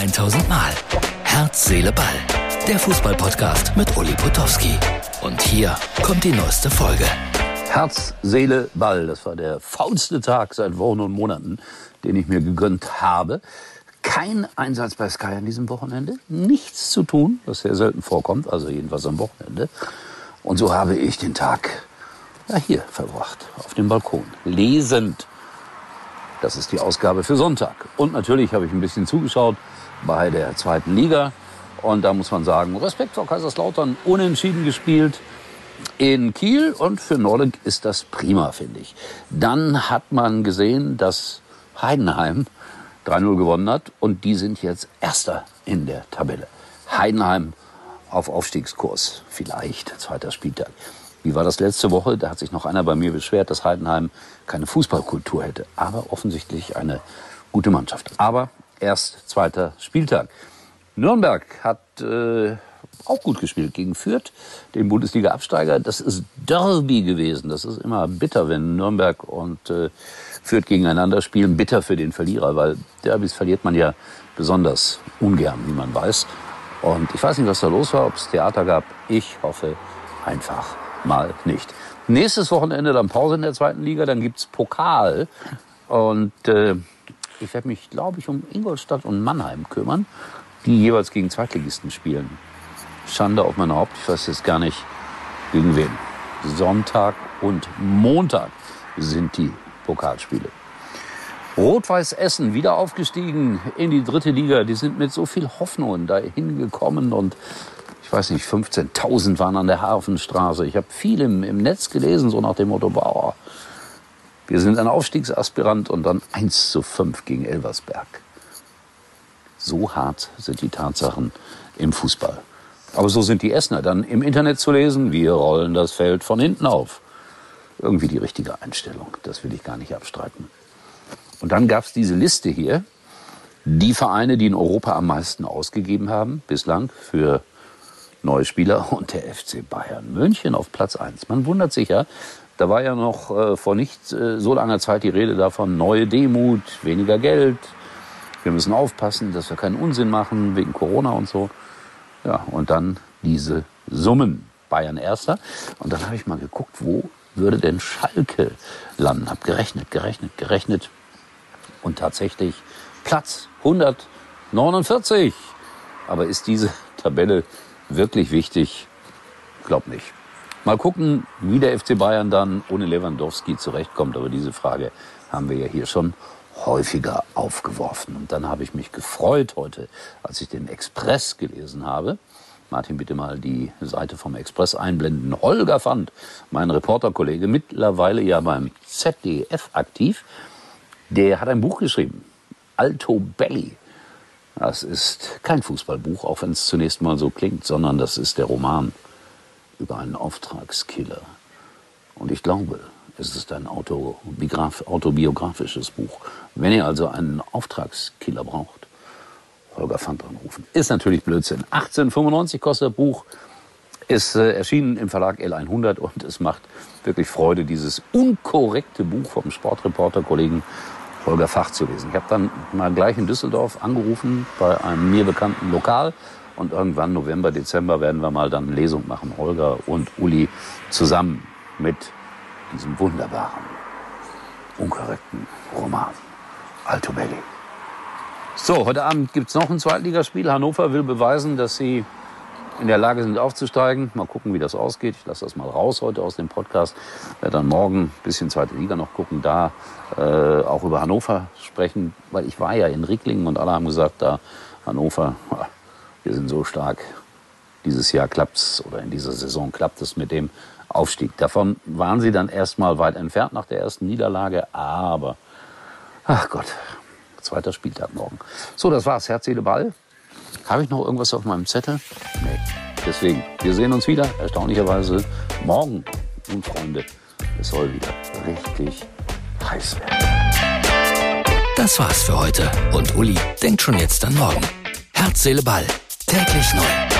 1000 Mal. Herz, Seele, Ball. Der Fußballpodcast mit Uli Potowski. Und hier kommt die neueste Folge. Herz, Seele, Ball. Das war der faulste Tag seit Wochen und Monaten, den ich mir gegönnt habe. Kein Einsatz bei Sky an diesem Wochenende. Nichts zu tun, was sehr selten vorkommt, also jedenfalls am Wochenende. Und so habe ich den Tag ja, hier verbracht, auf dem Balkon, lesend. Das ist die Ausgabe für Sonntag. Und natürlich habe ich ein bisschen zugeschaut bei der zweiten Liga. Und da muss man sagen, Respekt vor Kaiserslautern, unentschieden gespielt in Kiel. Und für Nordic ist das prima, finde ich. Dann hat man gesehen, dass Heidenheim 3-0 gewonnen hat. Und die sind jetzt Erster in der Tabelle. Heidenheim auf Aufstiegskurs. Vielleicht, zweiter Spieltag. Wie war das letzte Woche? Da hat sich noch einer bei mir beschwert, dass Heidenheim keine Fußballkultur hätte. Aber offensichtlich eine gute Mannschaft. Aber erst zweiter Spieltag. Nürnberg hat äh, auch gut gespielt gegen Fürth, den Bundesliga-Absteiger. Das ist Derby gewesen. Das ist immer bitter, wenn Nürnberg und äh, Fürth gegeneinander spielen. Bitter für den Verlierer, weil Derbys verliert man ja besonders ungern, wie man weiß. Und ich weiß nicht, was da los war, ob es Theater gab. Ich hoffe einfach mal nicht. Nächstes Wochenende dann Pause in der zweiten Liga, dann gibt's Pokal. Und äh, ich werde mich, glaube ich, um Ingolstadt und Mannheim kümmern, die jeweils gegen Zweitligisten spielen. Schande auf mein Haupt, ich weiß jetzt gar nicht, gegen wen. Sonntag und Montag sind die Pokalspiele. Rot-Weiß Essen wieder aufgestiegen in die dritte Liga. Die sind mit so viel Hoffnung da hingekommen und ich weiß nicht, 15.000 waren an der Hafenstraße. Ich habe viel im, im Netz gelesen, so nach dem Motto, Bauer, wir sind ein Aufstiegsaspirant und dann 1 zu 5 gegen Elversberg. So hart sind die Tatsachen im Fußball. Aber so sind die Essener dann im Internet zu lesen. Wir rollen das Feld von hinten auf. Irgendwie die richtige Einstellung. Das will ich gar nicht abstreiten. Und dann gab es diese Liste hier. Die Vereine, die in Europa am meisten ausgegeben haben, bislang für neue Spieler und der FC Bayern München auf Platz 1. Man wundert sich ja, da war ja noch äh, vor nicht äh, so langer Zeit die Rede davon, neue Demut, weniger Geld. Wir müssen aufpassen, dass wir keinen Unsinn machen wegen Corona und so. Ja, und dann diese Summen. Bayern erster. Und dann habe ich mal geguckt, wo würde denn Schalke landen? Hab gerechnet, gerechnet, gerechnet. Und tatsächlich Platz 149. Aber ist diese Tabelle wirklich wichtig? Glaub nicht. Mal gucken, wie der FC Bayern dann ohne Lewandowski zurechtkommt. Aber diese Frage haben wir ja hier schon häufiger aufgeworfen. Und dann habe ich mich gefreut heute, als ich den Express gelesen habe. Martin, bitte mal die Seite vom Express einblenden. Holger Fand, mein Reporterkollege, mittlerweile ja beim ZDF aktiv, der hat ein Buch geschrieben. Alto Belli. Das ist kein Fußballbuch, auch wenn es zunächst mal so klingt, sondern das ist der Roman über einen Auftragskiller. Und ich glaube, es ist ein autobiografisches Buch. Wenn ihr also einen Auftragskiller braucht, Holger Fand anrufen. Ist natürlich Blödsinn. 1895 kostet das Buch. Ist äh, erschienen im Verlag L100 und es macht wirklich Freude, dieses unkorrekte Buch vom Sportreporter-Kollegen Holger Fach zu lesen. Ich habe dann mal gleich in Düsseldorf angerufen bei einem mir bekannten Lokal und irgendwann November, Dezember werden wir mal dann Lesung machen, Holger und Uli zusammen mit diesem wunderbaren, unkorrekten Roman Alto Belli. So, heute Abend gibt es noch ein Zweitligaspiel. Hannover will beweisen, dass sie in der Lage sind aufzusteigen. Mal gucken, wie das ausgeht. Ich lasse das mal raus heute aus dem Podcast. Werde dann morgen ein bisschen zweite Liga noch gucken, da äh, auch über Hannover sprechen, weil ich war ja in Ricklingen und alle haben gesagt, da Hannover, wir sind so stark. Dieses Jahr klappt's oder in dieser Saison klappt es mit dem Aufstieg. Davon waren sie dann erstmal weit entfernt nach der ersten Niederlage, aber ach Gott, zweiter Spieltag morgen. So, das war's. Herz, Seele, Ball. Habe ich noch irgendwas auf meinem Zettel? Nee. Deswegen, wir sehen uns wieder, erstaunlicherweise morgen. Und Freunde, es soll wieder richtig heiß werden. Das war's für heute. Und Uli denkt schon jetzt an morgen. Herz, Seele, Ball. Täglich neu.